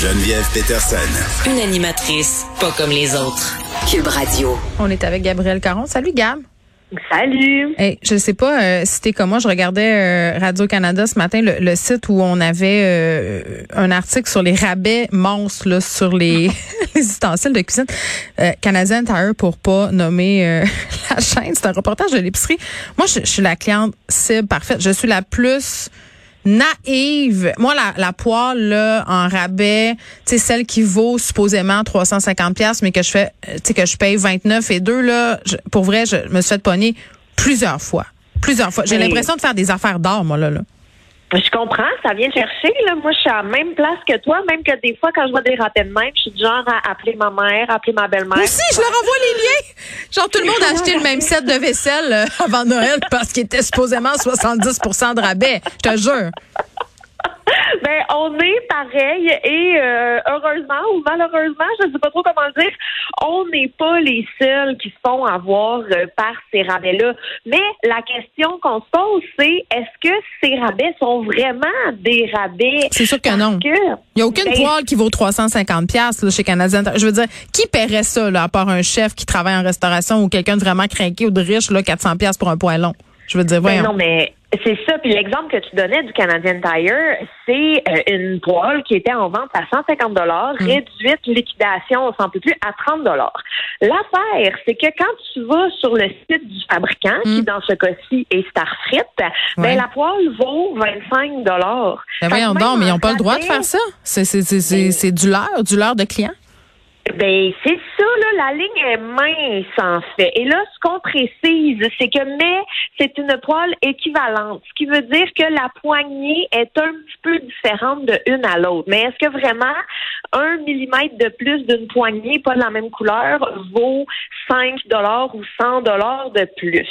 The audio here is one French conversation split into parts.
Geneviève Peterson. Une animatrice pas comme les autres. Cube Radio. On est avec Gabriel Caron. Salut Gab. Salut. Hey, je sais pas euh, si t'es comme moi, je regardais euh, Radio Canada ce matin le, le site où on avait euh, un article sur les rabais monstres là, sur les, les ustensiles de cuisine. Euh, Canadian Tire pour pas nommer euh, la chaîne, c'est un reportage de l'épicerie. Moi, je, je suis la cliente cible parfaite. Je suis la plus naïve. Moi, la, la poêle là, en rabais, tu sais celle qui vaut supposément 350 pièces, mais que je fais, tu sais que je paye 29 et 2 là, je- pour vrai, je me suis fait pogner plusieurs fois, plusieurs fois. J'ai l'impression de faire des affaires d'or, moi là. là. Je comprends, ça vient chercher. Là. Moi, je suis à la même place que toi, même que des fois, quand je vois des ratés de même, je suis du genre à appeler ma mère, appeler ma belle-mère. Moi aussi, je leur envoie les liens. Genre, tout le monde a acheté le même set de vaisselle euh, avant Noël parce qu'il était supposément 70% de rabais. Je te jure. Ben, on est pareil et euh, heureusement ou malheureusement, je ne sais pas trop comment le dire, on n'est pas les seuls qui se font avoir euh, par ces rabais-là. Mais la question qu'on se pose, c'est est-ce que ces rabais sont vraiment des rabais? C'est sûr que non. Que, Il n'y a aucune Ben, poêle qui vaut 350 pièces chez Canadien. Je veux dire, qui paierait ça, là, à part un chef qui travaille en restauration ou quelqu'un de vraiment craqué ou de riche, là, 400 pièces pour un poêlon? Je veux dire, Ben voyons. non, mais c'est ça. Puis l'exemple que tu donnais du Canadian Tire, c'est euh, une poêle qui était en vente à 150 dollars, Mm. réduite liquidation, on s'en peut plus, à 30 dollars. L'affaire, c'est que quand tu vas sur le site du fabricant, qui dans ce cas-ci est Starfrit, Mm. Ouais. ben la poêle vaut 25 dollars. Ben voyons donc, mais ils n'ont pas le droit de faire ça. C'est, c'est, c'est, c'est, c'est du leurre, du leurre de client. Ben, c'est ça, là, la ligne est mince, en fait. Et là, ce qu'on précise, c'est que mais c'est une poêle équivalente, ce qui veut dire que la poignée est un petit peu différente de une à l'autre. Mais est-ce que vraiment un millimètre de plus d'une poignée, pas de la même couleur, vaut 5 dollars ou 100 dollars de plus?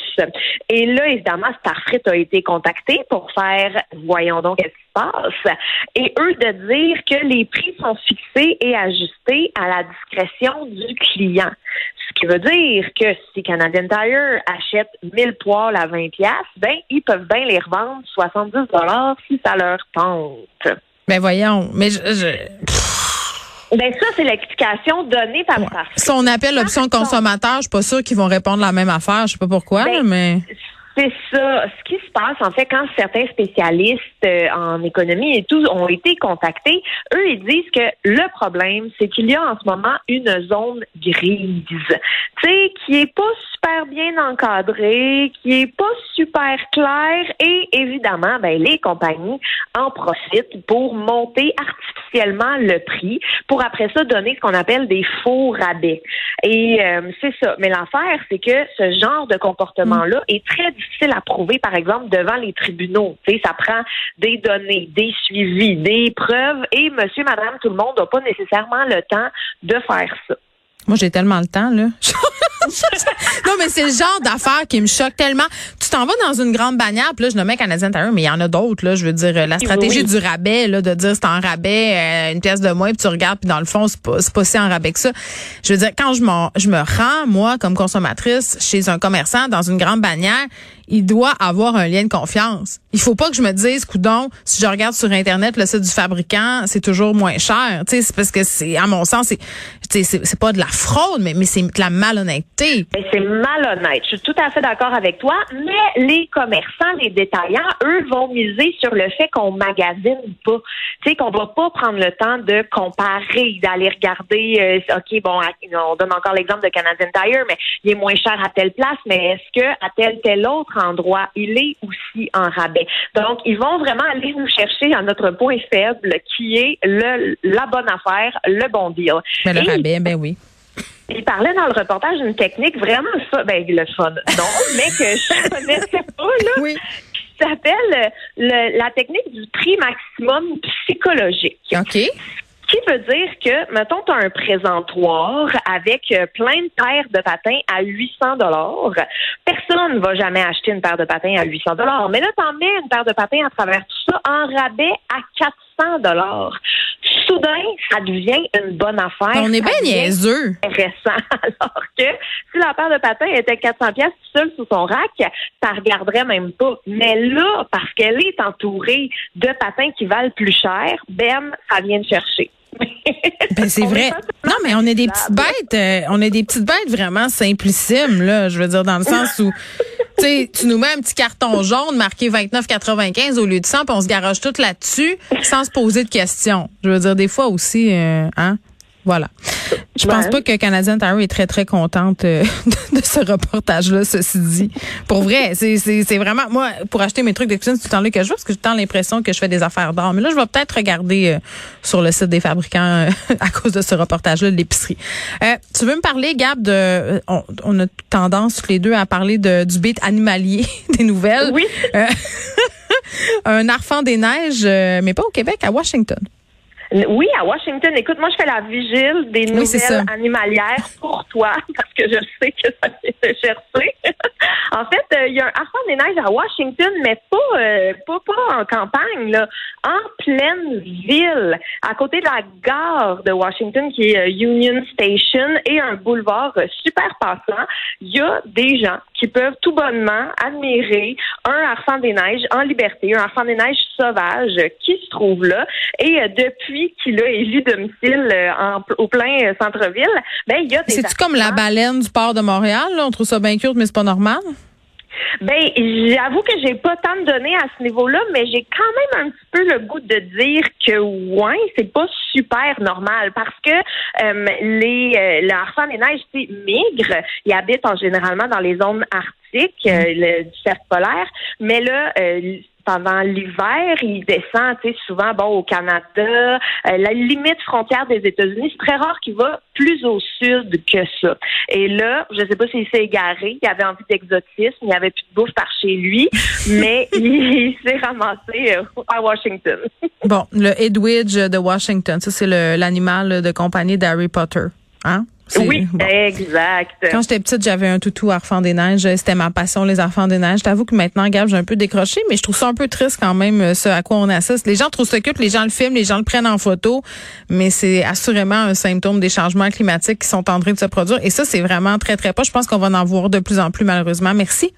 Et là, évidemment, Starfrit a été contacté pour faire, voyons donc, qu'est-ce qui se passe? Et eux de dire que les prix sont fixés et ajustés à la discrétion du client. Ce qui veut dire que si Canadian Tire achète 1000 poils à 20 pièces, ben ils peuvent bien les revendre 70 dollars si ça leur tente. Ben voyons. Mais je, je- Ben ça c'est l'explication donnée par Starfrit. si on appelle l'option consommateur, je suis pas sûre qu'ils vont répondre la même affaire. Je sais pas pourquoi, Ben, mais. C'est ça. Ce qui se passe, en fait, quand certains spécialistes euh, en économie et tout ont été contactés, eux, ils disent que le problème, c'est qu'il y a en ce moment une zone grise, tu sais, qui est pas super bien encadrée, qui est pas super claire et évidemment, ben, les compagnies en profitent pour monter artificiellement le prix pour après ça donner ce qu'on appelle des faux rabais. Et euh, c'est ça. Mais l'affaire, c'est que ce genre de comportement-là est très difficile à prouver, par exemple, devant les tribunaux. Sais, ça prend des données, des suivis, des preuves, et monsieur, madame, tout le monde n'a pas nécessairement le temps de faire ça. Moi, j'ai tellement le temps, là. non, mais c'est le genre d'affaires qui me choque tellement. Tu t'en vas dans une grande bannière, puis là, je nommais Canadien Tire, mais il y en a d'autres, là. Je veux dire, la stratégie Oui. du rabais, là, de dire c'est en rabais, euh, une pièce de moins, puis tu regardes, puis dans le fond, c'est pas, c'est pas si en rabais que ça. Je veux dire, quand je, m'en- je me rends, moi, comme consommatrice, chez un commerçant, dans une grande bannière, il doit avoir un lien de confiance. Il faut pas que je me dise, coudon, si je regarde sur Internet le site du fabricant, c'est toujours moins cher. Tu sais, c'est parce que c'est, à mon sens, c'est, c'est, pas de la fraude, mais, mais c'est de la malhonnêteté. C'est malhonnête. Je suis tout à fait d'accord avec toi, mais les commerçants, les détaillants, eux, vont miser sur le fait qu'on magasine pas. Tu sais, qu'on va pas prendre le temps de comparer, d'aller regarder, euh, OK, bon, on donne encore l'exemple de Canadian Tire, mais il est moins cher à telle place, mais est-ce que à tel, tel autre endroit, il est aussi en rabais? Donc, ils vont vraiment aller nous chercher à notre point faible, qui est le, la bonne affaire, le bon deal. Mais le Et rabais, ben oui. il parlait dans le reportage d'une technique vraiment fun, ben le fun, non, mais que je connaissais pas là, Oui. qui s'appelle le- la technique du prix maximum psychologique. OK. Qui veut dire que, mettons, tu as un présentoir avec euh, plein de paires de patins à 800 dollars. Personne ne va jamais acheter une paire de patins à 800 dollars. Mais là, tu en mets une paire de patins à travers tout ça en rabais à 400 dollars. Soudain, ça devient une bonne affaire. On est bien niaiseux. intéressant. Alors que si la paire de patins était 400 pièces seule sous son rack, ça regarderait même pas. Mais là, parce qu'elle est entourée de patins qui valent plus cher, ben, ça vient de chercher. Ben, c'est vrai. Non, mais on est des petites bêtes. Euh, on est des petites bêtes vraiment simplissimes, là. Je veux dire, dans le sens où, tu sais, tu nous mets un petit carton jaune marqué 29,95 au lieu de 100, puis on se garoche tout là-dessus sans se poser de questions. Je veux dire, des fois aussi, euh, hein. Voilà. Je pense pas que Canadian Tire est très, très contente euh, de ce reportage-là, ceci dit. Pour vrai, c'est vraiment, moi, pour acheter mes trucs de cuisine, c'est tout le temps que je veux, parce que j'ai tant l'impression que je fais des affaires d'or. Mais là, je vais peut-être regarder euh, sur le site des fabricants euh, à cause de ce reportage-là de l'épicerie. tu veux me parler, Gab, de, on, a tendance les deux à parler de, du beat animalier des nouvelles. Oui. un arfan des neiges, mais pas au Québec, à Washington. Oui, à Washington. Écoute, moi, je fais la vigile des nouvelles animalières pour toi, parce que je sais que ça vient te chercher. en fait, euh, il y a un harpon des neiges à Washington, mais pas, euh, pas, pas en campagne, là, en pleine ville, à côté de la gare de Washington, qui est euh, Union Station, et un boulevard super passant. Il y a des gens qui peuvent tout bonnement admirer un harpon des neiges en liberté, un harpon des neiges sauvage qui se trouve là. Et depuis qu'il a élu domicile euh, en, au plein euh, centre-ville, ben il y a des C'est-tu comme la baleine du port de Montréal? On trouve ça bien cute, mais c'est pas normal? Ben, j'avoue que j'ai pas tant de données à ce niveau-là, mais j'ai quand même un petit peu le goût de dire que ouais, c'est pas super normal parce que euh, les euh, le harfang des neiges, migre. Ils habitent en généralement dans les zones arctiques le, du cercle polaire, mais là, pendant l'hiver, il descend, tu sais, souvent, bon, au Canada, euh, la limite frontière des États-Unis. C'est très rare qu'il va plus au sud que ça. Et là, je sais pas s'il s'est égaré, il avait envie d'exotisme, il n'y avait plus de bouffe par chez lui, mais il, s'est ramassé euh, à Washington. bon, le Edwidge de Washington, ça c'est l'animal de compagnie d'Harry Potter, hein? Oui, exact. Quand j'étais petite, j'avais un toutou Arfand des neiges. C'était ma passion, les enfants des neiges. T'avoue que maintenant, Gab, j'ai un peu décroché, mais je trouve ça un peu triste quand même, euh, ce à quoi on assiste. Les gens trouvent ça cute, les gens le filment, les gens le prennent en photo, mais c'est assurément un symptôme des changements climatiques qui sont en train de se produire. Et ça, c'est vraiment très, très pas. Je pense qu'on va en voir de plus en plus, malheureusement. Merci.